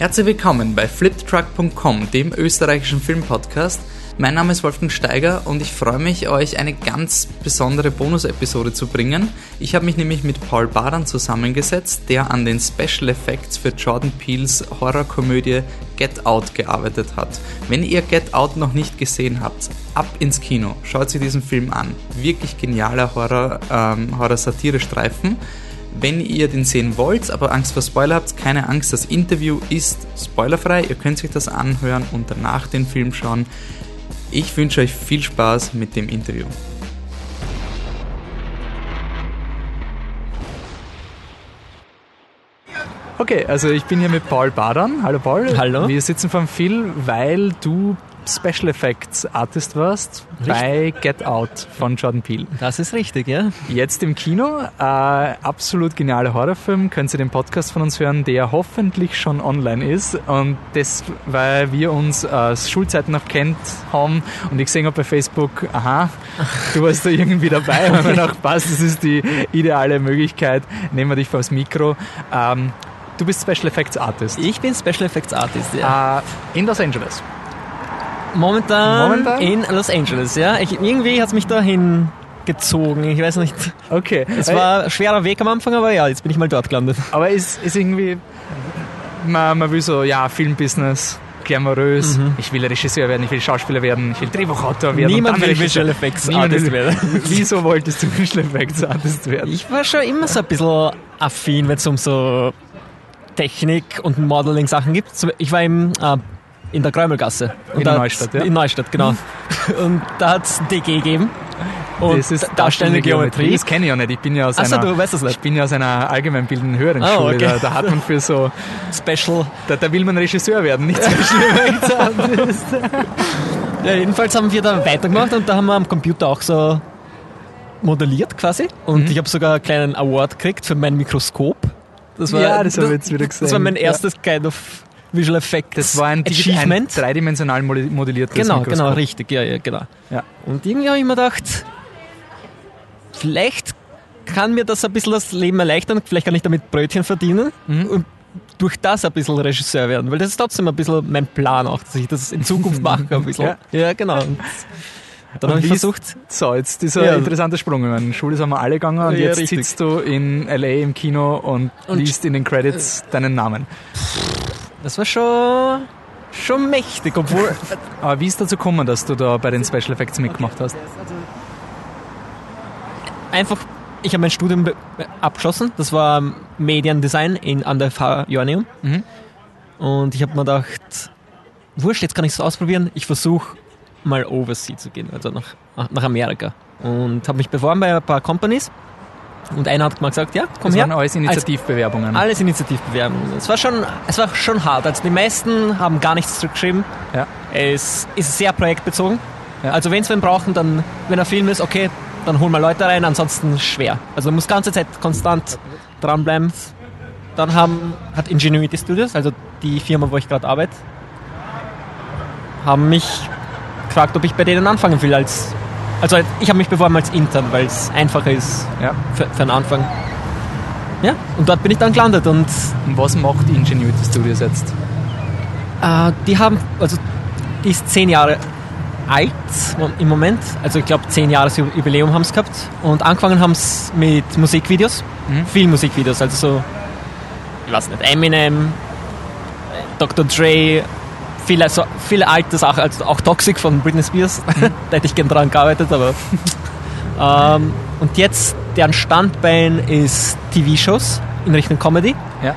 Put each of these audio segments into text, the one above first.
Herzlich willkommen bei fliptruck.com, dem österreichischen Filmpodcast. Mein Name ist Wolfgang Steiger und ich freue mich, euch eine ganz besondere Bonus-Episode zu bringen. Ich habe mich nämlich mit Paul Baran zusammengesetzt, der an den Special Effects für Jordan Peels Horrorkomödie Get Out gearbeitet hat. Wenn ihr Get Out noch nicht gesehen habt, ab ins Kino, schaut sich diesen Film an. Wirklich genialer Horror, ähm, Horror-Satire-Streifen. Wenn ihr den sehen wollt, aber Angst vor Spoiler habt, keine Angst, das Interview ist spoilerfrei. Ihr könnt euch das anhören und danach den Film schauen. Ich wünsche euch viel Spaß mit dem Interview. Okay, also ich bin hier mit Paul Badan. Hallo Paul. Hallo. Wir sitzen vom Phil, weil du Special Effects Artist warst richtig. bei Get Out von Jordan Peele. Das ist richtig, ja. Jetzt im Kino. Äh, absolut genialer Horrorfilm. Können Sie den Podcast von uns hören, der hoffentlich schon online ist. Und das, weil wir uns aus äh, Schulzeiten noch kennt haben und ich gesehen habe bei Facebook, aha, du warst da irgendwie dabei. Und mir gedacht, passt, das ist die ideale Möglichkeit. Nehmen wir dich vors Mikro. Ähm, du bist Special Effects Artist. Ich bin Special Effects Artist, ja. Äh, in Los Angeles. Momentan, Momentan? in Los Angeles, ja. Ich, irgendwie hat es mich dahin gezogen, ich weiß nicht. Okay. Es war ein schwerer Weg am Anfang, aber ja, jetzt bin ich mal dort gelandet. Aber ist, ist irgendwie, man, man will so, ja, Filmbusiness, glamourös, mhm. ich will Regisseur werden, ich will Schauspieler werden, ich will Drehbuchautor werden. Niemand will Visual Effects Artist werden. Wieso wolltest du Visual Effects Artist werden? Ich war schon immer so ein bisschen affin, wenn es um so Technik und Modeling-Sachen gibt. Ich war im äh, in der Kräumelgasse. in Neustadt, ja? In Neustadt, genau. und da hat es DG gegeben. Und das ist darstellende Geometrie. Geometrie. Das kenne ich ja nicht. Ich bin ja aus Achso, einer, du weißt das nicht. Ich bin ja aus einer allgemeinbildenden höheren oh, Schule. Okay. Da, da, hat man für so Special. Da, da will man Regisseur werden, nicht Special Ja, jedenfalls haben wir da weitergemacht und da haben wir am Computer auch so modelliert quasi. Und mhm. ich habe sogar einen kleinen Award gekriegt für mein Mikroskop. Das war, ja, das habe ich jetzt wieder gesehen. Das war mein erstes ja. kind of Visual Effects Das war ein, Achievement. ein dreidimensional modelliertes Genau, Mikroskop. genau, richtig, ja, ja, genau. Ja. Und irgendwie habe ich mir gedacht, vielleicht kann mir das ein bisschen das Leben erleichtern, vielleicht kann ich damit Brötchen verdienen mhm. und durch das ein bisschen Regisseur werden, weil das ist trotzdem ein bisschen mein Plan auch, dass ich das in Zukunft mache ein bisschen. ja. ja, genau. Und dann habe ich versucht. So, jetzt dieser ja. interessante Sprung. Ich meine, Schule sind wir alle gegangen und ja, jetzt richtig. sitzt du in LA im Kino und, und liest in den Credits deinen Namen. Das war schon, schon mächtig, obwohl. Aber wie ist dazu gekommen, dass du da bei den Special Effects mitgemacht hast? Einfach, ich habe mein Studium abgeschlossen. Das war Mediendesign in, an der FH Joanneum. Mhm. Und ich habe mir gedacht, wurscht, jetzt kann ich es ausprobieren. Ich versuche mal overseas zu gehen, also nach, nach Amerika. Und habe mich beworben bei ein paar Companies. Und einer hat mal gesagt, ja, komm das her. Das waren alles Initiativbewerbungen. Als, alles Initiativbewerbungen. Es war schon, es war schon hart. Also die meisten haben gar nichts zurückgeschrieben. Ja. Es ist sehr projektbezogen. Ja. Also wenn es wen brauchen, dann, wenn ein Film ist, okay, dann holen wir Leute rein, ansonsten schwer. Also man muss ganze Zeit konstant dranbleiben. Dann haben, hat Ingenuity Studios, also die Firma, wo ich gerade arbeite, haben mich gefragt, ob ich bei denen anfangen will als also ich habe mich beworben als Intern, weil es einfacher ist ja. für, für den Anfang. Ja, und dort bin ich dann gelandet. Und, und was macht Ingenuity Studios jetzt? Äh, die haben, also die ist zehn Jahre alt im Moment. Also ich glaube zehn Jahre Jubiläum haben sie gehabt. Und angefangen haben sie mit Musikvideos. Mhm. Viel Musikvideos, also so, ich weiß nicht, Eminem, Dr. Dre, viele, so, viele alte Sachen, also auch Toxic von Britney Spears, mhm. da hätte ich gerne dran gearbeitet, aber. ähm, und jetzt, deren Standbein ist TV-Shows in Richtung Comedy. Ja.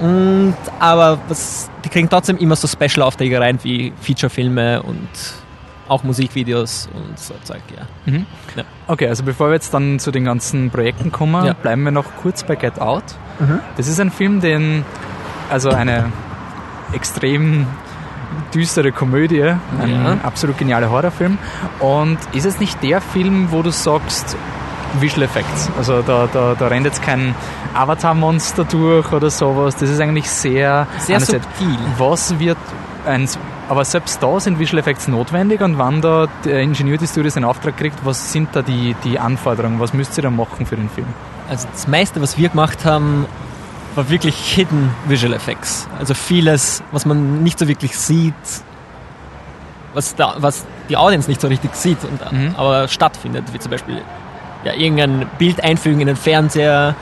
Und, aber was, die kriegen trotzdem immer so Special-Aufträge rein, wie Feature-Filme und auch Musikvideos und so Zeug, ja. Mhm. ja. Okay, also bevor wir jetzt dann zu den ganzen Projekten kommen, ja. bleiben wir noch kurz bei Get Out. Mhm. Das ist ein Film, den, also eine extrem düstere Komödie, ein ja. absolut genialer Horrorfilm. Und ist es nicht der Film, wo du sagst, Visual Effects. Also da, da, da rennt jetzt kein Avatar-Monster durch oder sowas. Das ist eigentlich sehr, sehr subtil. Was wird ein, aber selbst da sind Visual Effects notwendig und wann da der Ingenuity Studios den Auftrag kriegt, was sind da die, die Anforderungen? Was müsst ihr da machen für den Film? Also das meiste, was wir gemacht haben, war wirklich Hidden Visual Effects. Also vieles, was man nicht so wirklich sieht, was, da, was die Audience nicht so richtig sieht, und, mhm. aber stattfindet, wie zum Beispiel ja, irgendein Bild einfügen in den Fernseher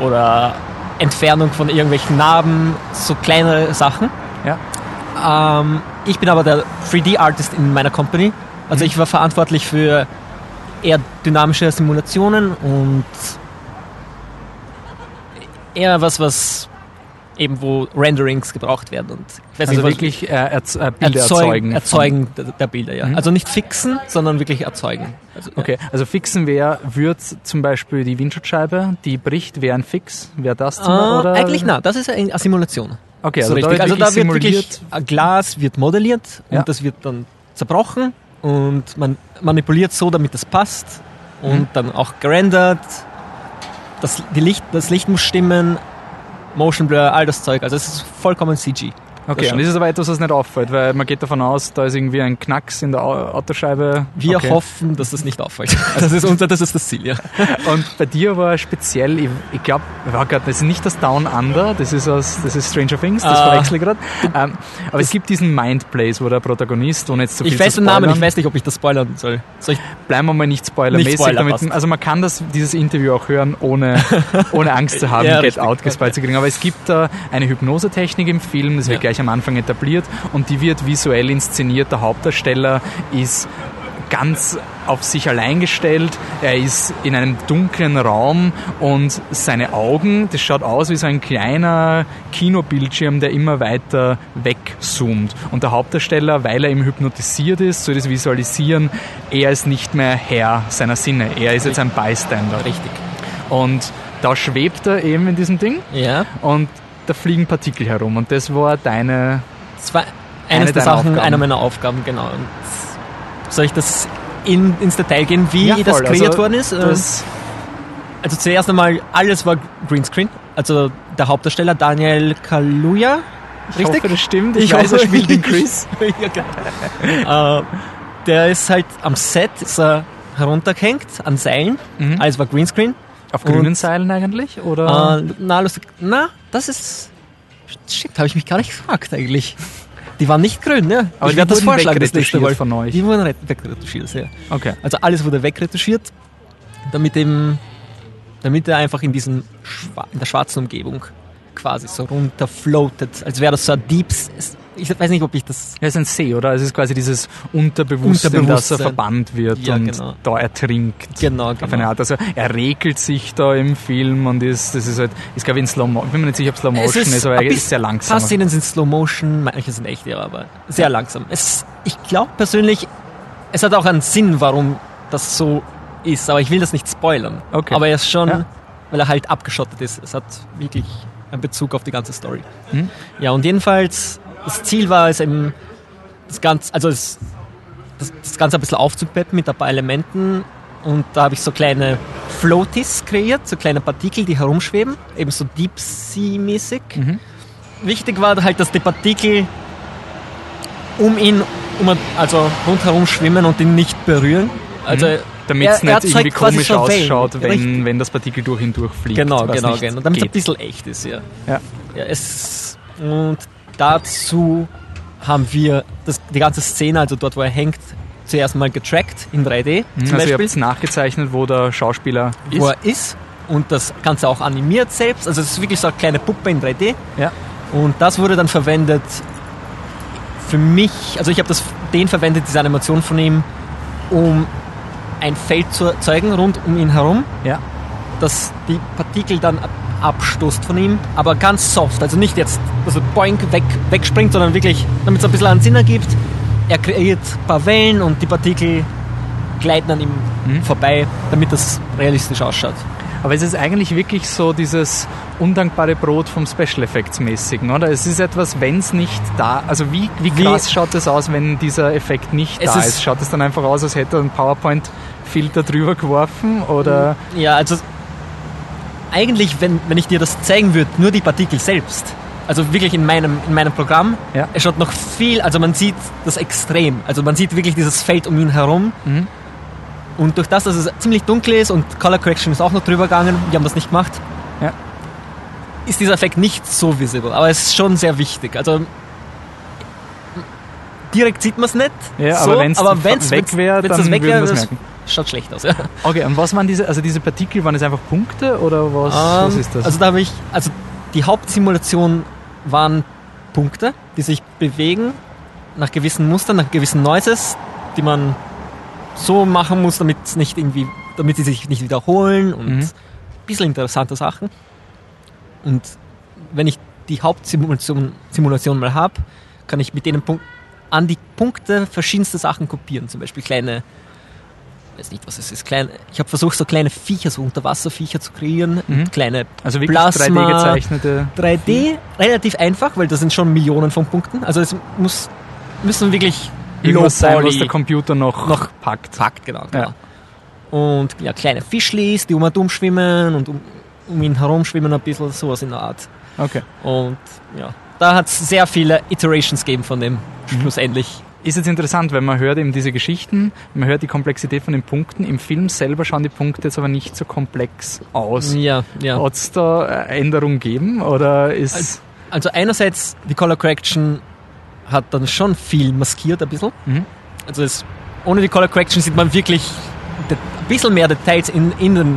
oder Entfernung von irgendwelchen Narben, so kleinere Sachen. Ja. Ähm, ich bin aber der 3D-Artist in meiner Company. Also mhm. ich war verantwortlich für eher dynamische Simulationen und eher was, was eben wo Renderings gebraucht werden. Und ich weiß also nicht, wirklich äh, erz äh, Bilder erzeugen. Erzeugen, der, der, Bilder, ja. Mhm. Also nicht fixen, sondern wirklich erzeugen. Also, okay, ja. also fixen wäre, wird zum Beispiel die Windschutzscheibe, die bricht, wäre ein Fix, wäre das zum, äh, oder? Eigentlich nein, das ist eine Simulation. Okay, also, so richtig. Da also da wird wirklich Glas wird modelliert ja. und das wird dann zerbrochen und man manipuliert so, damit es passt und mhm. dann auch gerendert. Das, Licht, das Licht muss stimmen, Motion Blur, all das Zeug. Also es ist vollkommen CG. Okay, und das ist aber etwas, was nicht auffällt, weil man geht davon aus, da ist irgendwie ein Knacks in der Autoscheibe. Wir okay. hoffen, dass das nicht auffällt. Das ist unser, das ist das Ziel, ja. Und bei dir war speziell, ich, ich glaube, oh Gott, das ist nicht das Down Under, das ist aus, das ist Stranger Things, das uh, verwechsel ich gerade. Ähm, aber es gibt diesen Mindplace, wo der Protagonist, ohne jetzt zu viel Ich weiß den Namen, ich weiß nicht, ob ich das spoilern soll. soll ich Bleiben wir mal nicht spoilermäßig. Nicht Spoiler damit, also man kann das, dieses Interview auch hören, ohne, ohne Angst zu haben, ja, Get Out gespoilt zu kriegen. Aber es gibt da eine Hypnosetechnik im Film, das wird ja. gleich am Anfang etabliert und die wird visuell inszeniert. Der Hauptdarsteller ist ganz auf sich allein gestellt. Er ist in einem dunklen Raum und seine Augen, das schaut aus wie so ein kleiner Kinobildschirm, der immer weiter wegzoomt. Und der Hauptdarsteller, weil er eben hypnotisiert ist, soll das visualisieren, er ist nicht mehr Herr seiner Sinne. Er ist jetzt ein Bystander. Richtig. Und da schwebt er eben in diesem Ding. Ja. Und da fliegen Partikel herum. Und das war deine das war eines der Sachen, Aufgaben. einer meiner Aufgaben, genau. Und soll ich das in, ins Detail gehen, wie ja, das kreiert also, worden ist? Das also zuerst einmal, alles war Greenscreen. Also der Hauptdarsteller Daniel Kaluja. Ich Richtig? hoffe, das stimmt. Ich, ich weiß, er spielt den Chris. ja, uh, der ist halt am Set ist er heruntergehängt an Seilen. Mhm. Alles war Greenscreen. Auf grünen Seilen eigentlich? Oder? Uh, na, lustig. Na, das ist Shit, habe ich mich gar nicht gefragt eigentlich. Die waren nicht grün, ne? Aber ich werde das vorschlagen, das nächste Mal. von euch. Die wurden wegretuschiert, ja. Okay. Also alles wurde wegretuschiert, damit eben, damit er einfach in diesen, in der schwarzen Umgebung quasi so runterfloatet, als wäre das so ein Deep, ich weiß nicht, ob ich das. Ja, es ist ein See, oder? Es ist quasi dieses Unterbewusstsein, Unterbewusstsein. dass er verbannt wird ja, und genau. da ertrinkt. Genau, genau. Auf eine Art. Also er regelt sich da im Film und ist, das ist halt, ist glaube ich in Slow Motion. Ich bin mir nicht sicher, ob Slow Motion ist, ist, aber er ist sehr langsam. Ein paar Szenen sind Slow Motion, manche sind echt, ja, aber sehr langsam. Es, ich glaube persönlich, es hat auch einen Sinn, warum das so ist, aber ich will das nicht spoilern. Okay. Aber er ist schon, ja. weil er halt abgeschottet ist. Es hat wirklich einen Bezug auf die ganze Story. Hm? Ja, und jedenfalls das Ziel war es eben, das Ganze, also das, das, das Ganze ein bisschen aufzupeppen mit ein paar Elementen. Und da habe ich so kleine Floaties kreiert, so kleine Partikel, die herumschweben, eben so Deep Sea-mäßig. Mhm. Wichtig war halt, dass die Partikel um ihn, um, also rundherum schwimmen und ihn nicht berühren. Also mhm. Damit es nicht irgendwie komisch so ausschaut, wenn, wenn das Partikel durch ihn durchfliegt. Genau, genau, genau. Damit es ein bisschen echt ist, ja. Ja. ja es, und dazu haben wir das, die ganze Szene, also dort, wo er hängt, zuerst mal getrackt in 3D. Mhm, zum also Beispiel. nachgezeichnet, wo der Schauspieler ist. Wo er ist und das Ganze auch animiert selbst. Also es ist wirklich so eine kleine Puppe in 3D. Ja. Und das wurde dann verwendet für mich, also ich habe den verwendet, diese Animation von ihm, um ein Feld zu erzeugen rund um ihn herum. Ja. Dass die Partikel dann abstoßt von ihm, aber ganz soft. Also nicht jetzt, dass er boink weg, wegspringt, sondern wirklich, damit es ein bisschen einen Sinn ergibt. Er kreiert ein paar Wellen und die Partikel gleiten an ihm mhm. vorbei, damit das realistisch ausschaut. Aber es ist eigentlich wirklich so dieses undankbare Brot vom Special Effects mäßigen, oder? Es ist etwas, wenn es nicht da, also wie, wie krass wie, schaut es aus, wenn dieser Effekt nicht da ist, ist? Schaut es dann einfach aus, als hätte er einen PowerPoint-Filter drüber geworfen, oder? Ja, also eigentlich, wenn, wenn ich dir das zeigen würde, nur die Partikel selbst, also wirklich in meinem, in meinem Programm, ja. es schaut noch viel, also man sieht das extrem. Also man sieht wirklich dieses Feld um ihn herum. Mhm. Und durch das, dass es ziemlich dunkel ist und Color Correction ist auch noch drüber gegangen, wir haben das nicht gemacht, ja. ist dieser Effekt nicht so visible, aber es ist schon sehr wichtig. Also direkt sieht man es nicht. Ja, so, aber wenn's aber weg wenn's, wär, wenn's dann das weg wäre, merken. Schaut schlecht aus. Ja. Okay, und was waren diese, also diese Partikel, waren es einfach Punkte oder was, was Ähm, ist das? Also da habe ich, also die Hauptsimulation waren Punkte, die sich bewegen nach gewissen Mustern, nach gewissen Noises, die man so machen muss, damit es nicht irgendwie, damit sie sich nicht wiederholen und Mhm. ein bisschen interessante Sachen. Und wenn ich die Hauptsimulation Simulation mal habe, kann ich mit denen Punk an die Punkte verschiedenste Sachen kopieren. Zum Beispiel kleine, weiß nicht, was es ist, kleine, ich habe versucht, so kleine Viecher, so Unterwasserviecher zu kreieren, Mhm. kleine also wirklich Plasma, 3D gezeichnete. 3D, relativ einfach, weil das sind schon Millionen von Punkten. Also es muss, müssen wirklich Irgendwas sein, was der Computer noch, Noch packt. packt, genau. genau. Und ja, kleine Fischlis, die um und um schwimmen und um, um ihn herum schwimmen ein bisschen, sowas in der Art. Okay. Und ja, da hat es sehr viele Iterations gegeben von dem Mhm. schlussendlich. Ist jetzt interessant, weil man hört eben diese Geschichten, man hört die Komplexität von den Punkten. Im Film selber schauen die Punkte jetzt aber nicht so komplex aus. Ja, ja. Hat es da Änderungen gegeben oder ist... Also einerseits, die Color Correction hat dann schon viel maskiert ein bisschen. Mhm. Also es, ohne die Color Correction sieht man wirklich ein bisschen mehr Details in, in den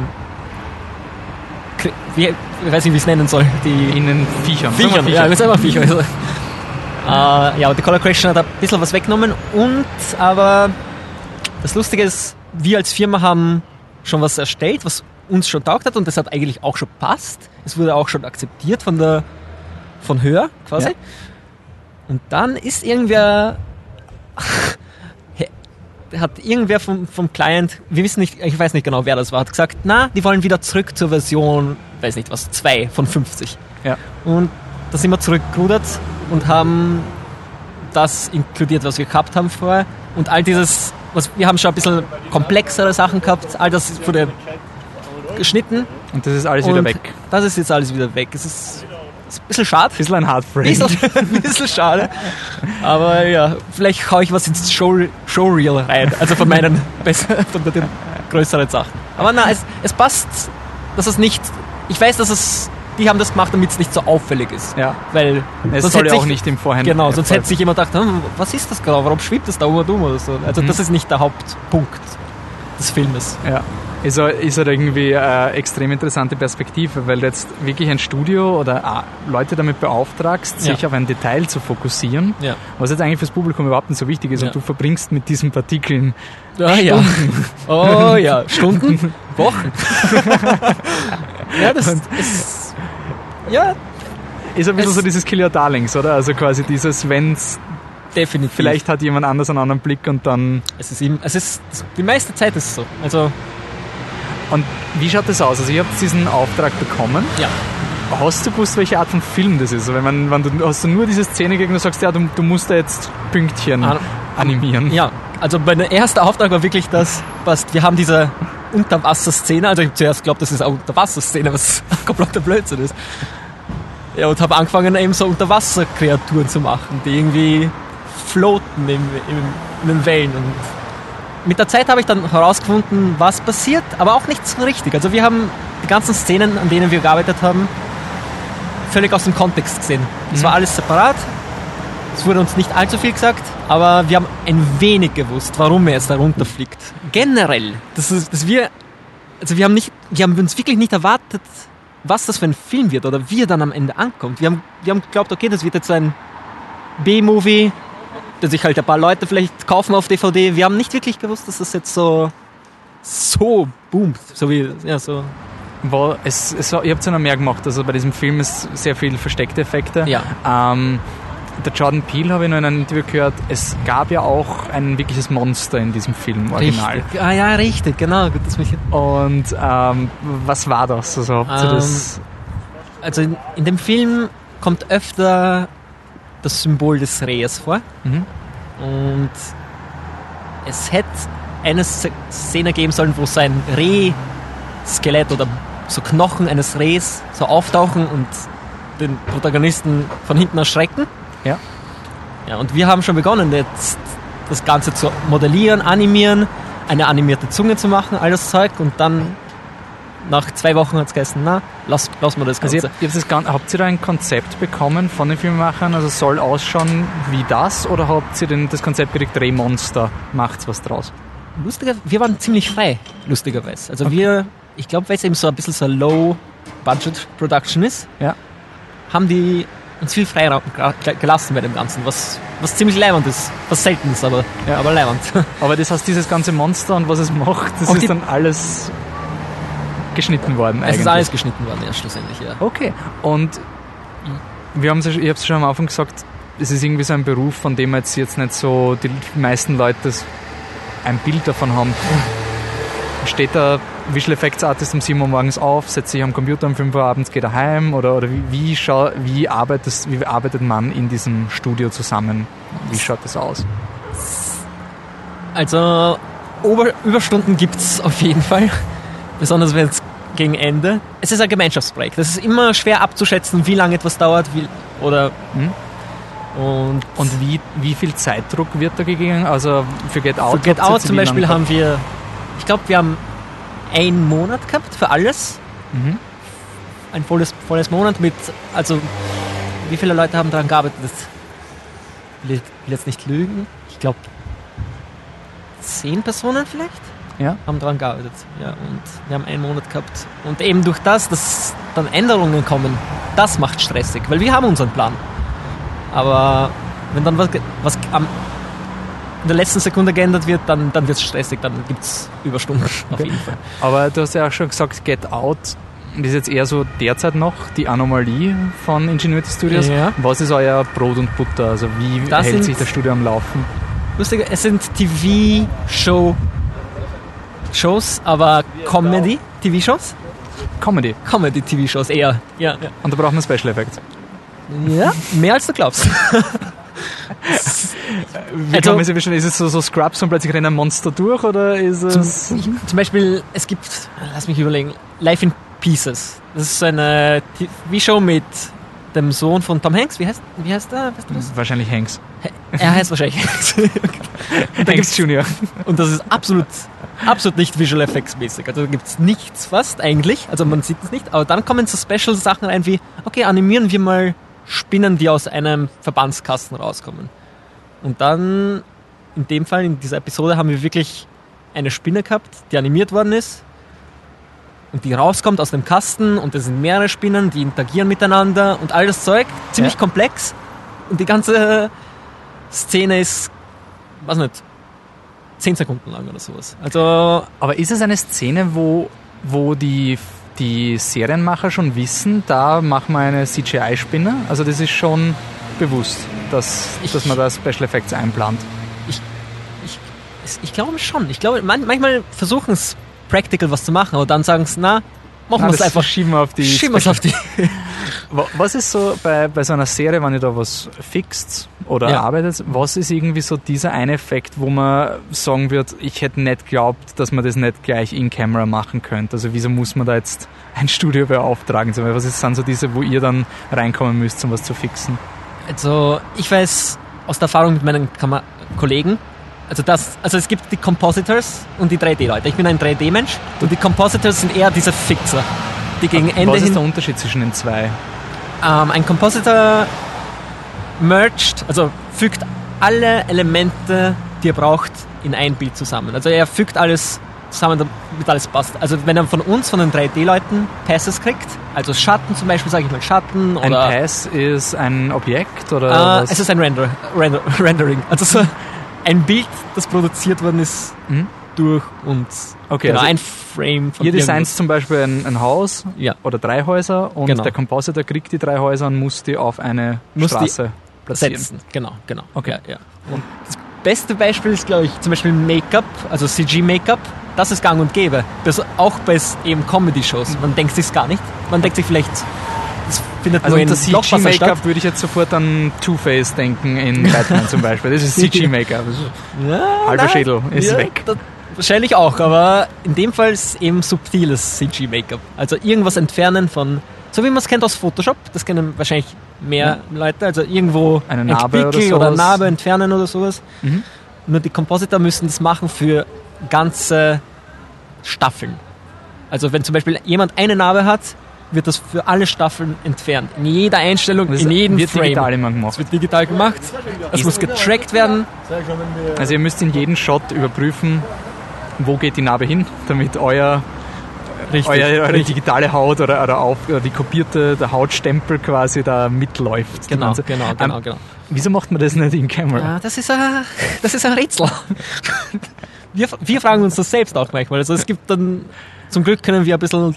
wie, ich weiß nicht, wie ich es nennen soll. Die in den Viechern. Viechern, ja, das ist einfach Viecher. Also, äh, ja, aber die Color Correction hat ein bisschen was weggenommen und aber das Lustige ist, wir als Firma haben schon was erstellt, was uns schon taugt hat und das hat eigentlich auch schon passt. Es wurde auch schon akzeptiert von der von höher quasi. Ja. Und dann ist irgendwer hat irgendwer vom, vom Client, wir wissen nicht, ich weiß nicht genau, wer das war, hat gesagt, na, die wollen wieder zurück zur Version, weiß nicht was, 2 von 50. Ja. Und da sind wir zurückgerudert und haben das inkludiert, was wir gehabt haben vorher. Und all dieses, was, wir haben schon ein bisschen komplexere Sachen gehabt, all das wurde geschnitten. Und das ist alles wieder weg. Das ist jetzt alles wieder weg. Es ist, ist ein bisschen schade. Bisschen ein Heartbreak. Bisschen, ein bisschen schade. Aber ja, vielleicht hau ich was ins Show, Showreel rein. Also von meinen von den größeren Sachen. Aber na, es, es passt, dass es nicht. Ich weiß, dass es. Die haben das gemacht, damit es nicht so auffällig ist. Ja. Weil Es sonst soll hätte ja auch nicht im Vorhinein. Genau, sonst hätte sich jemand gedacht, hm, was ist das genau? Warum schwebt das da um und um oder so? Also Mhm. das ist nicht der Hauptpunkt des Filmes. Ja. Ist halt, ist halt irgendwie eine extrem interessante Perspektive, weil du jetzt wirklich ein Studio oder ah, Leute damit beauftragst, Ja. sich auf ein Detail zu fokussieren, Ja. was jetzt eigentlich fürs Publikum überhaupt nicht so wichtig ist Ja. und du verbringst mit diesen Partikeln Ah, ja. Oh ja, Stunden, Wochen. ja, das ist. Ja, ist ein bisschen Es- so dieses Kill Your Darlings, oder? Also quasi dieses, wenn's, definitiv. vielleicht hat jemand anders einen anderen Blick und dann... Es ist, ihm, es ist die meiste Zeit ist es so. Also Und wie schaut das aus? Also ihr habt diesen Auftrag bekommen. ja, Hast du gewusst, welche Art von Film das ist? Also wenn, man, wenn du hast du nur diese Szene gegen du sagst, ja, du, du musst da jetzt Pünktchen Ah, animieren. ja. Also mein erster Auftrag war wirklich das, was wir haben diese Unterwasserszene. Also ich habe zuerst geglaubt, das ist eine Unterwasserszene, was kompletter Blödsinn ist. Ja, und habe angefangen eben so Unterwasserkreaturen zu machen, die irgendwie floaten im, im, in den Wellen. Und mit der Zeit habe ich dann herausgefunden, was passiert, aber auch nicht so richtig. Also wir haben die ganzen Szenen, an denen wir gearbeitet haben, völlig aus dem Kontext gesehen. Es Mhm. war alles separat. Es wurde uns nicht allzu viel gesagt, aber wir haben ein wenig gewusst, warum er jetzt da runterfliegt. Generell, das ist, dass wir, also wir haben nicht, wir haben uns wirklich nicht erwartet, was das für ein Film wird oder wie er dann am Ende ankommt. Wir haben, wir haben geglaubt, okay, das wird jetzt ein B-Movie, der sich halt ein paar Leute vielleicht kaufen auf DVD. Wir haben nicht wirklich gewusst, dass das jetzt so, so boomt, so wie, ja, so. War, es, es war, ihr habt es ja noch mehr gemacht, also bei diesem Film ist sehr viel versteckte Effekte. Ja. Ähm, der Jordan Peele habe ich noch in einem Interview gehört, es gab ja auch ein wirkliches Monster in diesem Film, original. Richtig. Ah ja, richtig, genau. Gut, dass mich Und ähm, was war das? Also Ähm, das... also in, in dem Film kommt öfter das Symbol des Rehs vor. Mhm. Und es hätte eine Szene geben sollen, wo so ein Reh-Skelett oder so Knochen eines Rehs so auftauchen und den Protagonisten von hinten erschrecken. Ja. Ja, und wir haben schon begonnen, jetzt das Ganze zu modellieren, animieren, eine animierte Zunge zu machen, all das Zeug und dann nach zwei Wochen hat es geheißen, na, lass, lass mal das Also Ganze. ihr, ihr habt, das, Gan- habt ihr da ein Konzept bekommen von den Filmemachern? Also soll ausschauen wie das? Oder habt ihr denn das Konzept gekriegt, Drehmonster, macht's was draus? Lustiger, wir waren ziemlich frei, lustigerweise. Also wir, ich glaube, weil es eben so ein bisschen so Low-Budget-Production ist, Ja. haben die uns viel Freiraum gelassen bei dem Ganzen, was, was ziemlich leibend ist. Was selten ist, aber, Ja. aber leibend. Aber das heißt, dieses ganze Monster und was es macht, das Auch ist dann alles geschnitten worden Es eigentlich. ist alles geschnitten worden, ja, schlussendlich, ja. Okay. Und wir haben ich habe es schon am Anfang gesagt, es ist irgendwie so ein Beruf, von dem jetzt jetzt nicht so die meisten Leute ein Bild davon haben. Steht der Visual Effects Artist um 7 Uhr morgens auf, setzt sich am Computer um 5 Uhr abends, geht er heim oder, oder wie, wie, schau, wie, arbeitest, wie arbeitet man in diesem Studio zusammen? Wie schaut das aus? Also Ober Überstunden gibt's auf jeden Fall, besonders wenn es gegen Ende. Es ist ein Gemeinschaftsprojekt. Es ist immer schwer abzuschätzen, wie lange etwas dauert, wie, oder Hm? und Und wie, wie viel Zeitdruck wird da gegeben? Also für Get Out, für Get Out zum Beispiel haben wir, ich glaube, wir haben einen Monat gehabt für alles. Mhm. Ein volles, volles Monat mit, also wie viele Leute haben daran gearbeitet? Ich will jetzt nicht lügen. Ich glaube, zehn Personen vielleicht? Ja. haben daran gearbeitet. Ja, und wir haben einen Monat gehabt. Und eben durch das, dass dann Änderungen kommen, das macht stressig, weil wir haben unseren Plan. Aber wenn dann was, was am, der letzten Sekunde geändert wird, dann, dann wird es stressig, dann gibt es Überstunden auf jeden Fall. Aber du hast ja auch schon gesagt, Get Out ist jetzt eher so derzeit noch die Anomalie von Ingenuity Studios. Ja. Was ist euer Brot und Butter? Also wie Das hält sich das Studio am Laufen? Lustig, es sind TV-Show Shows, aber Comedy-TV-Shows? Comedy. Comedy-TV-Shows eher. Ja, ja. Und da braucht man Special Effects. ja, mehr als du glaubst. Wie Also- kann man sich? Ist es so, so Scrubs und plötzlich rennt ein Monster durch oder ist es... Zum, zum Beispiel, es gibt, lass mich überlegen, Life in Pieces. Das ist so eine TV-Show mit dem Sohn von Tom Hanks. Wie heißt, wie heißt er? Weißt du das? Wahrscheinlich Hanks. Er heißt wahrscheinlich Hanks. Hanks Junior. Und das ist absolut, absolut nicht Visual Effects mäßig. Also da gibt es nichts fast eigentlich. Also man sieht es nicht. Aber dann kommen so Special Sachen rein wie, okay, animieren wir mal Spinnen, die aus einem Verbandskasten rauskommen. Und dann, in dem Fall, in dieser Episode, haben wir wirklich eine Spinne gehabt, die animiert worden ist. Und die rauskommt aus dem Kasten und es sind mehrere Spinnen, die interagieren miteinander und all das Zeug, ziemlich Ja. komplex. Und die ganze Szene ist, was nicht, 10 Sekunden lang oder sowas. Also, Aber ist es eine Szene, wo, wo die, die Serienmacher schon wissen, da machen wir eine CGI-Spinne? Also das ist schon bewusst, dass, Ich- dass man da Special Effects einplant. ich, ich glaube schon. Ich glaube, man, manchmal versuchen es practical was zu machen, aber dann sagen sie, na, machen wir es einfach. schieben wir auf die Schieben wir es auf die. Wa- Was ist so bei, bei so einer Serie, wenn ihr da was fixt oder Ja. arbeitet, was ist irgendwie so dieser eine Effekt, wo man sagen wird, ich hätte nicht geglaubt, dass man das nicht gleich in Camera machen könnte? Also wieso muss man da jetzt ein Studio beauftragen? Was ist, sind so diese, wo ihr dann reinkommen müsst, um was zu fixen? Also, ich weiß aus der Erfahrung mit meinen Kammer Kollegen, also das, also es gibt die Compositors und die 3D-Leute. Ich bin ein 3D-Mensch und die Compositors sind eher diese Fixer, die gegen Ende was ist der Unterschied zwischen den zwei? Ähm, ein Compositor merged, also fügt alle Elemente, die er braucht, in ein Bild zusammen. Also er fügt alles zusammen, damit alles passt. Also wenn er von uns, von den 3D-Leuten, Passes kriegt, also Schatten zum Beispiel, sage ich mal Schatten Ein oder... Pass ist ein Objekt oder Äh, es ist ein Render, Render, Rendering. Also so ein Bild, das produziert worden ist Mhm. durch uns. Okay, genau, also ein Frame von ihr designt zum Beispiel ein, ein Haus Ja. oder drei Häuser und Genau. der Compositor kriegt die drei Häuser und muss die auf eine Muss Straße platzieren. setzen. Genau, genau. Okay. Ja, ja. Und das beste Beispiel ist, glaube ich, zum Beispiel Make-up, also CG-Make-up. Das ist gang und gäbe. Das auch bei eben Comedy-Shows. Man denkt sich's gar nicht. Man denkt sich vielleicht, das findet Also nur in. CG-Make-up würde ich jetzt sofort an Two-Face denken in Batman zum Beispiel. Das ist CG-Make-up. Ja, Halber nein. Schädel ist Ja, weg. das- wahrscheinlich auch, aber in dem Fall ist es eben subtiles CG-Make-up. Also irgendwas entfernen von, so wie man es kennt aus Photoshop, das kennen wahrscheinlich mehr Leute, also irgendwo Eine ein Narbe oder oder. Narbe entfernen oder sowas. Mhm. Nur die Compositor müssen das machen für ganze Staffeln. Also wenn zum Beispiel jemand eine Narbe hat, wird das für alle Staffeln entfernt. In jeder Einstellung, Das in jedem wird Frame. digital immer Es gemacht. wird digital gemacht. Es muss getrackt werden. Also ihr müsst in jedem Shot überprüfen, wo geht die Narbe hin, damit euer, Richtig. eure richtig. digitale Haut oder, oder, auf, oder die kopierte der Hautstempel quasi da mitläuft. Genau, genau, genau, Ähm, genau. Wieso macht man das nicht in Camera? Ja, das ist ein, das ist ein Rätsel. Wir, wir fragen uns das selbst auch manchmal. Also es gibt dann, zum Glück können wir ein bisschen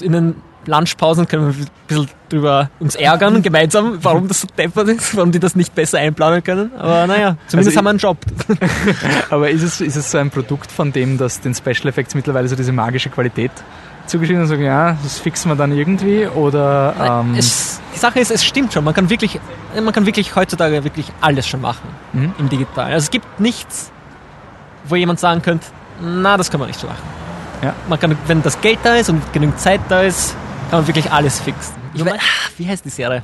in den Lunchpausen können wir ein bisschen drüber uns ärgern, gemeinsam, warum das so deppert ist, warum die das nicht besser einplanen können. Aber naja, zumindest Also haben wir einen Job. Aber ist es, ist es so ein Produkt von dem, dass den Special Effects mittlerweile so diese magische Qualität zugeschrieben und sagen, ja, das fixen wir dann irgendwie oder ähm, Es, die Sache ist, es stimmt schon. Man kann wirklich, man kann wirklich heutzutage wirklich alles schon machen Mhm. im Digitalen. Also es gibt nichts, wo jemand sagen könnte, na, das kann man nicht so machen. Ja. Man kann, wenn das Geld da ist und genügend Zeit da ist, kann man wirklich alles fixen. Ich weiß, ah, wie heißt die Serie?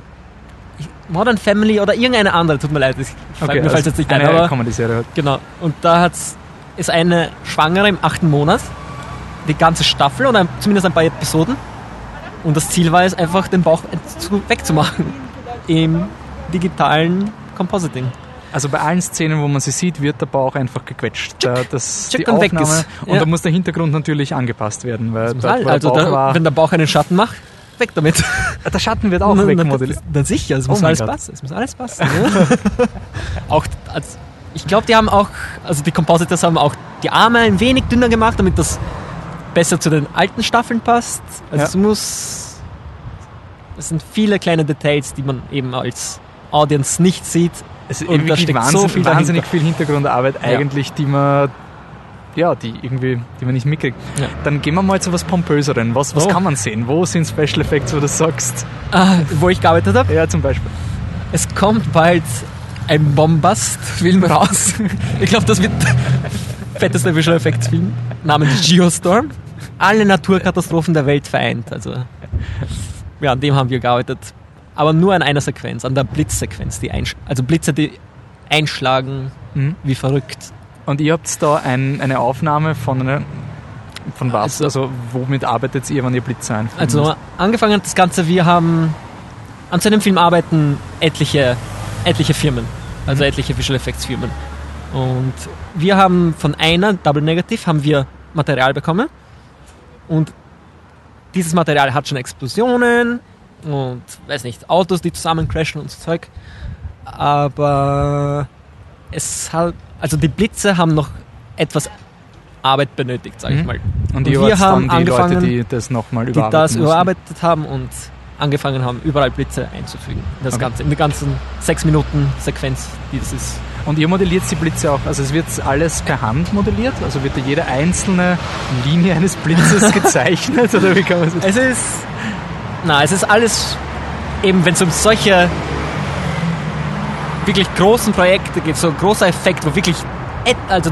Modern Family oder irgendeine andere, tut mir leid, ich, okay, mir also jetzt nicht ein, eine aber Comedy-Serie hat. Genau. Und da hat's, ist eine Schwangere im achten Monat, die ganze Staffel oder zumindest ein paar Episoden. Und das Ziel war es einfach, den Bauch zu- wegzumachen. Im digitalen Compositing. Also bei allen Szenen, wo man sie sieht, wird der Bauch einfach gequetscht. Da, das, tschick die und weg Aufnahme, ist. Und Ja. da muss der Hintergrund natürlich angepasst werden, weil dort, der also, Bauch da, war, wenn der Bauch einen Schatten macht, weg damit. der Schatten wird auch wegmodelliert. Dann sicher, es Oh muss mein alles Gott. passen. Es muss alles passen. Ja. auch, als, ich glaube, die haben auch, also die Compositors haben auch die Arme ein wenig dünner gemacht, damit das besser zu den alten Staffeln passt. Also Ja. es muss, es sind viele kleine Details, die man eben als Audience nicht sieht. Es ist Und da steckt wahnsinn, so viel wahnsinnig dahinter. viel Hintergrundarbeit Ja. eigentlich, die man ja, die irgendwie, die man nicht mitkriegt. Ja. Dann gehen wir mal zu was Pompöseren. Was, was Oh. kann man sehen? Wo sind Special Effects, wo du sagst? Ah, wo ich gearbeitet habe. Ja, zum Beispiel. Es kommt bald ein Bombast-Film raus. Ich glaube, das wird der fetteste Visual Effects Film namens Geostorm. Alle Naturkatastrophen der Welt vereint. Also, ja, an dem haben wir gearbeitet. Aber nur an einer Sequenz, an der Blitzsequenz. Die also Blitze, die einschlagen Mhm. wie verrückt. Und ihr habt da ein, eine Aufnahme von einer, von was? Also- Also, womit arbeitet ihr, wenn ihr Blitze einfliegen Also angefangen hat das Ganze, wir haben an so einem Film arbeiten etliche, etliche Firmen, also etliche Visual Effects Firmen. Und wir haben von einer, Double Negative, haben wir Material bekommen. Und dieses Material hat schon Explosionen und, weiß nicht, Autos, die zusammen crashen und so Zeug. Aber es hat, also die Blitze haben noch etwas Arbeit benötigt, sage ich Mhm. mal. Und und ihr wir haben dann die Leute, die das nochmal die überarbeiten das mussten. überarbeitet haben und angefangen haben, überall Blitze einzufügen. in Das Okay. Ganze, in der ganzen 6 Minuten Sequenz, die das ist. Und ihr modelliert die Blitze auch, also es wird alles per Hand modelliert? Also wird da jede einzelne Linie eines Blitzes gezeichnet? Oder wie kann man das Es ist, na, es ist alles, eben wenn es um solche wirklich großen Projekte geht, so ein großer Effekt, wo wirklich, also,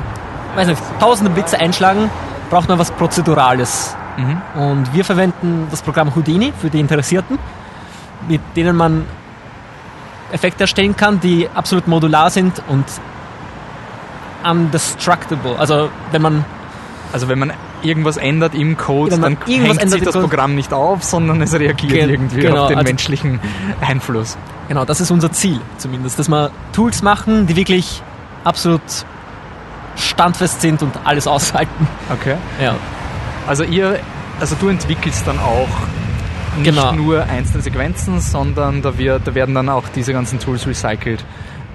weiß nicht, tausende Blitze einschlagen, braucht man was Prozedurales. Mhm. Und wir verwenden das Programm Houdini für die Interessierten, mit denen man Effekte erstellen kann, die absolut modular sind und undestructible. Also wenn man Also wenn man irgendwas ändert im Code, man dann irgendwas hängt sich das Programm nicht auf, sondern es reagiert Ge- irgendwie genau, auf den also- menschlichen Einfluss. Genau, das ist unser Ziel zumindest, dass wir Tools machen, die wirklich absolut standfest sind und alles aushalten. Okay. Ja, Also ihr, also du entwickelst dann auch nicht Genau. nur einzelne Sequenzen, sondern da, wird, da werden dann auch diese ganzen Tools recycelt.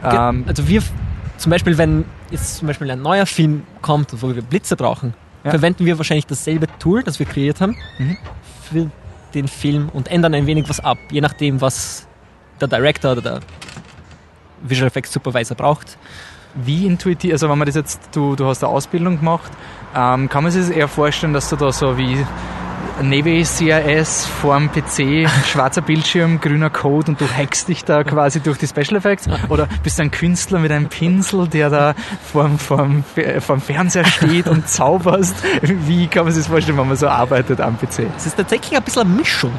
Ähm, also wir, zum Beispiel, wenn jetzt zum Beispiel ein neuer Film kommt, wo wir Blitze brauchen, Ja. verwenden wir wahrscheinlich dasselbe Tool, das wir kreiert haben, Mhm. für den Film und ändern ein wenig was ab, je nachdem, was der Director oder der Visual Effects Supervisor braucht. Wie intuitiv, also wenn man das jetzt, du, du hast eine Ausbildung gemacht, ähm, kann man sich das eher vorstellen, dass du da so wie Navy CRS vorm PC, schwarzer Bildschirm, grüner Code und du hackst dich da quasi durch die Special Effects? Oder bist du ein Künstler mit einem Pinsel, der da vorm, vorm, vorm Fernseher steht und zauberst? Wie kann man sich das vorstellen, wenn man so arbeitet am PC? Es ist tatsächlich ein bisschen eine Mischung.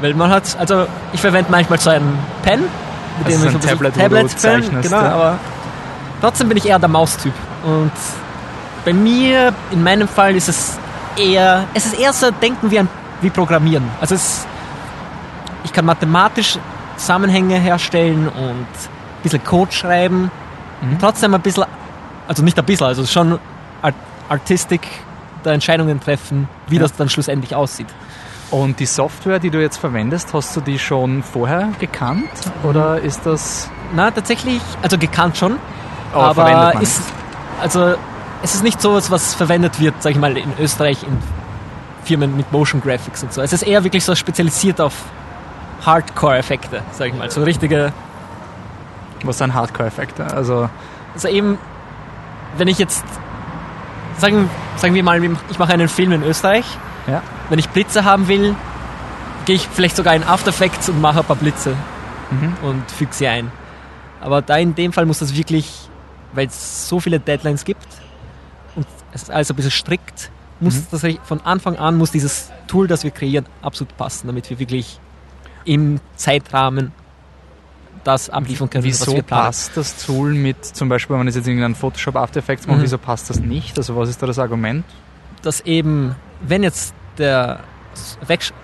Weil man hat, also ich verwende manchmal so einen Pen, mit Also dem so ich ein so ein bisschen Tablet, wo du Tablets pen, zeichnest, genau, ja. aber trotzdem bin ich eher der Maustyp. Und bei mir, in meinem Fall, ist es eher, es ist eher so Denken wie, ein, wie Programmieren. Also es, ich kann mathematisch Zusammenhänge herstellen und ein bisschen Code schreiben. Mhm. Trotzdem ein bisschen, also nicht ein bisschen, also schon Art, Artistik der Entscheidungen treffen, wie ja. das dann schlussendlich aussieht. Und die Software, die du jetzt verwendest, hast du die schon vorher gekannt oder ist das? Na, tatsächlich, also gekannt schon, oh, aber ist, also es ist nicht so was, was verwendet wird, sag ich mal, in Österreich in Firmen mit Motion Graphics und so. Es ist eher wirklich so spezialisiert auf Hardcore-Effekte, sag ich mal, so richtige. Was sind Hardcore-Effekte? Also, also eben, wenn ich jetzt sagen, sagen wir mal, ich mache einen Film in Österreich. Ja. Wenn ich Blitze haben will, gehe ich vielleicht sogar in After Effects und mache ein paar Blitze mhm. und füge sie ein. Aber da in dem Fall muss das wirklich, weil es so viele Deadlines gibt es ist alles ein bisschen strikt, muss mhm. das von Anfang an muss dieses Tool, das wir kreieren, absolut passen, damit wir wirklich im Zeitrahmen das abliefern können, wieso was wir planen. passt das Tool mit, zum Beispiel, wenn man jetzt irgendeinen Photoshop After Effects macht, mhm. wieso passt das nicht? Also was ist da das Argument? Dass eben, wenn jetzt der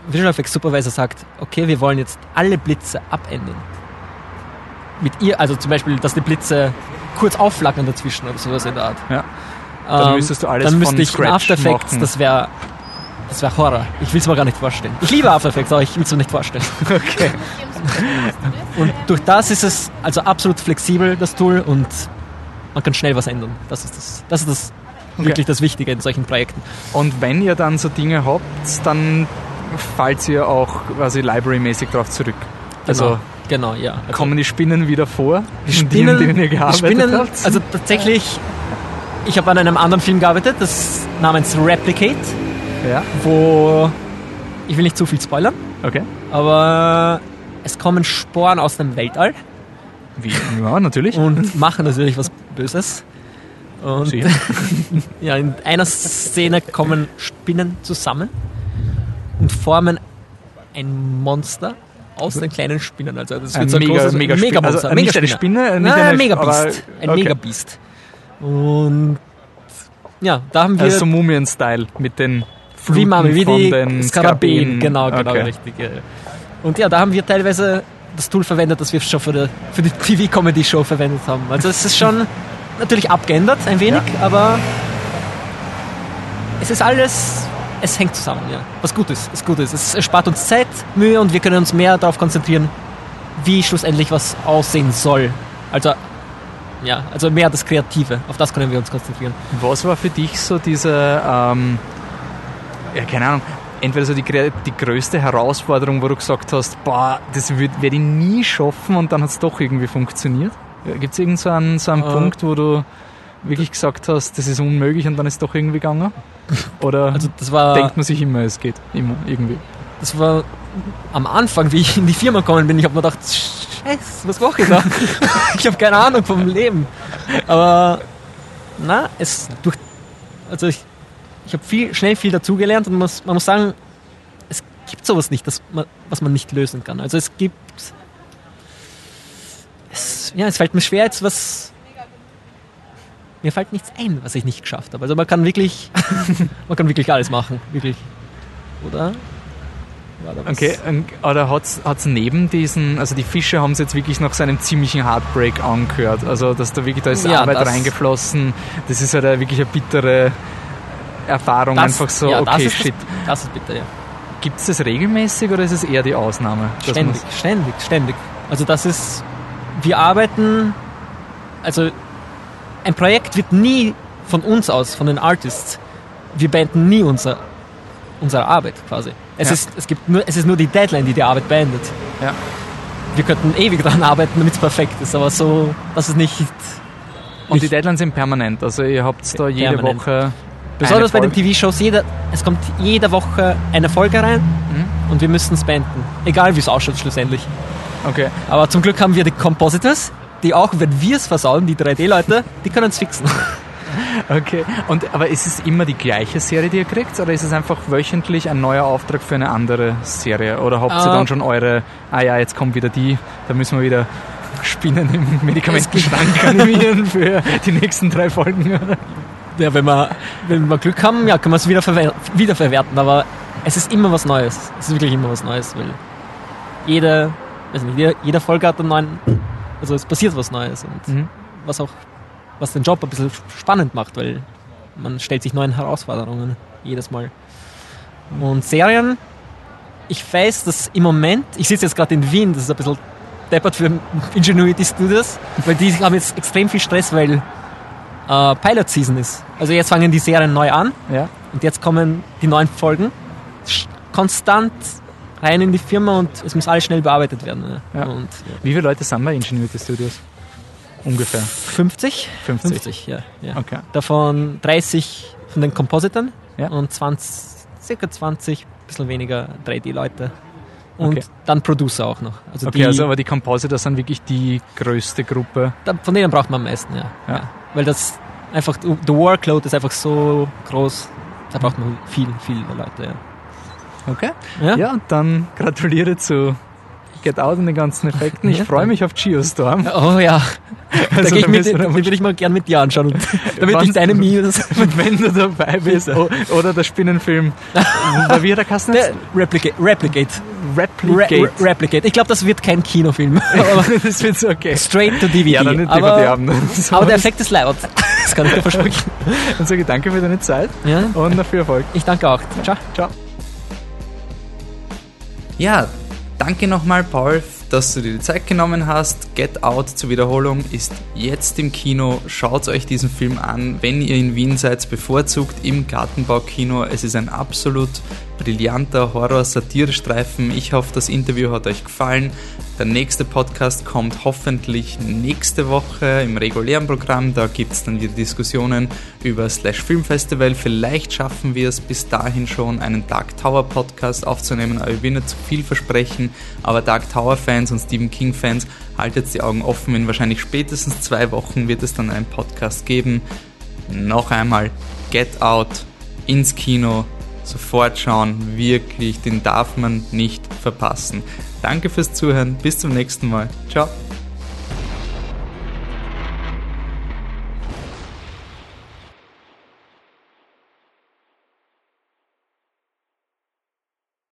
Visual Effects Supervisor sagt, okay, wir wollen jetzt alle Blitze abändern. Mit ihr, also zum Beispiel, dass die Blitze kurz aufflackern dazwischen oder sowas in der Art. Ja. Dann ähm, müsstest du alles Dann müsste ich in After Effects, machen. das wäre das wäre Horror. Ich will es mir gar nicht vorstellen. Ich liebe After Effects, aber ich will es mir nicht vorstellen. Okay. und durch das ist es also absolut flexibel, das Tool, und man kann schnell was ändern. Das ist das, das, ist das okay. wirklich das Wichtige in solchen Projekten. Und wenn ihr dann so Dinge habt, dann fallt ihr auch quasi library-mäßig darauf zurück. Also genau, genau ja. Also kommen die Spinnen wieder vor? Die Spinnen, die, denen ihr gearbeitet Spinnen, habt? Also tatsächlich, ich habe an einem anderen Film gearbeitet, das namens Replicate ja. wo ich will nicht zu viel spoilern. Okay. Aber es kommen Sporen aus dem Weltall. Wie? Ja, natürlich. Und machen natürlich was Böses. Und ja, in einer Szene kommen Spinnen zusammen und formen ein Monster aus den kleinen Spinnen. Also das wird ein so ein mega, großes, mega, mega Monster. Also nicht eine Spinne, nicht Nein, eine Megabeast. Ein okay. Megabeast. Und ja, da haben wir... Also so Mumien-Style mit den Fluten wie Mami, wie die Skarabäen. Genau, genau, okay. richtig. Und ja, da haben wir teilweise das Tool verwendet, das wir schon für die, für die TV-Comedy-Show verwendet haben. Also es ist schon natürlich abgeändert, ein wenig, ja. aber es ist alles, es hängt zusammen, ja. Was gut ist, ist gut ist. Es erspart uns Zeit, Mühe und wir können uns mehr darauf konzentrieren, wie schlussendlich was aussehen soll. Also ja, also mehr das Kreative, auf das können wir uns konzentrieren. Was war für dich so diese ähm, ja, keine Ahnung, entweder so die, die größte Herausforderung, wo du gesagt hast, boah, das werde ich nie schaffen und dann hat es doch irgendwie funktioniert? Gibt es irgendeinen so einen, so einen äh, Punkt, wo du wirklich gesagt hast, das ist unmöglich und dann ist es doch irgendwie gegangen? Oder also das war, denkt man sich immer, es geht immer irgendwie? Das war am Anfang, wie ich in die Firma gekommen bin, ich habe mir gedacht, Scheiße, was mache ich da? ich habe keine Ahnung vom Leben. Aber na, es durch, also ich ich habe viel, schnell viel dazugelernt und man muss, man muss sagen, es gibt sowas nicht, das was man nicht lösen kann. Also es gibt, es, ja, es fällt mir schwer jetzt was, mir fällt nichts ein, was ich nicht geschafft habe. Also man kann wirklich, man kann wirklich alles machen, wirklich, oder? Okay, oder hat es neben diesen, also die Fische haben es jetzt wirklich nach seinem ziemlichen Heartbreak angehört. Also, dass da wirklich, da ist ja, Arbeit reingeflossen. Das ist halt wirklich eine bittere Erfahrung das, einfach so, ja, okay, das shit. Das, das ist bitter, ja. Gibt es das regelmäßig oder ist es eher die Ausnahme? Ständig, ständig, ständig. Also das ist, wir arbeiten, also ein Projekt wird nie von uns aus, von den Artists, wir beenden nie unser, unsere Arbeit quasi. Es, ja. ist, es, gibt nur, es ist nur die Deadline, die die Arbeit beendet. Ja. Wir könnten ewig daran arbeiten, damit es perfekt ist, aber so, das ist nicht... Und die Deadlines sind permanent, also ihr habt da jede permanent. Woche Besonders bei den TV-Shows, es kommt jede Woche eine Folge rein mhm. und wir müssen es beenden. Egal wie es ausschaut schlussendlich. Okay. Aber zum Glück haben wir die Compositors, die auch, wenn wir es versauen, die 3D-Leute, die können es fixen. Okay. Und, aber ist es immer die gleiche Serie, die ihr kriegt? Oder ist es einfach wöchentlich ein neuer Auftrag für eine andere Serie? Oder habt ihr uh, dann schon eure, ah ja, jetzt kommt wieder die, da müssen wir wieder Spinnen im Medikamentenschrank animieren für die nächsten drei Folgen? Ja, wenn wir, wenn wir Glück haben, ja, kann man es wieder wiederverwerten, aber es ist immer was Neues. Es ist wirklich immer was Neues, weil jede, nicht, jeder, jeder Folge hat einen neuen, also es passiert was Neues und mhm. was auch, was den Job ein bisschen spannend macht, weil man stellt sich neuen Herausforderungen jedes Mal. Und Serien, ich weiß, dass im Moment, ich sitze jetzt gerade in Wien, das ist ein bisschen deppert für Ingenuity Studios, weil die haben jetzt extrem viel Stress, weil äh, Pilot Season ist. Also jetzt fangen die Serien neu an ja. und jetzt kommen die neuen Folgen konstant rein in die Firma und es muss alles schnell bearbeitet werden. Ja. Und, ja. Wie viele Leute sind bei Ingenuity Studios? Ungefähr. 50? 50, 50 ja, ja. Okay. Davon 30 von den Kompositern ja. und 20, circa 20, ein bisschen weniger 3D-Leute. Und Okay. dann Producer auch noch. Also Okay, die, also aber die Compositor sind wirklich die größte Gruppe. da- von denen braucht man am meisten, ja. Ja. Weil das einfach, der Workload ist einfach so groß, da braucht man viel, viele Leute, ja. Okay. Ja? Ja, und dann gratuliere zu Get Out und den ganzen Effekten. Ich Ja, freue mich auf Geostorm. Oh ja, da, Also, ich da mit, den würde ich mal gern mit dir anschauen, und, damit Wann- ich deine Memes... Wenn du dabei bist. O- Oder der Spinnenfilm. Wie der Kasten Der Replicate. Replicate. Re Replicate. Re Replicate. Ich glaube, das wird kein Kinofilm. aber das wird so okay. straight to DVD. Ja, dann nicht aber, haben. So, aber der Effekt ist laut. Das kann ich dir versprechen. Dann sage ich danke für deine Zeit Ja, und viel Erfolg. ich danke auch. Ciao. Ciao. Ja, danke nochmal, Paul, dass du dir die Zeit genommen hast. Get Out zur Wiederholung ist jetzt im Kino. Schaut euch diesen Film an, wenn ihr in Wien seid, bevorzugt im Gartenbaukino. Es ist ein absolut brillanter Horror-Satire-Streifen. Ich hoffe, das Interview hat euch gefallen. Der nächste Podcast kommt hoffentlich nächste Woche im regulären Programm. Da gibt es dann wieder Diskussionen über Slash Film Festival. Vielleicht schaffen wir es bis dahin schon, einen Dark Tower Podcast aufzunehmen. Aber ich will nicht zu viel versprechen. Aber Dark Tower Fans und Stephen King Fans, haltet die Augen offen. In wahrscheinlich spätestens zwei Wochen wird es dann einen Podcast geben. Noch einmal Get Out ins Kino. Sofort schauen, wirklich, den darf man nicht verpassen. Danke fürs Zuhören, bis zum nächsten Mal. Ciao.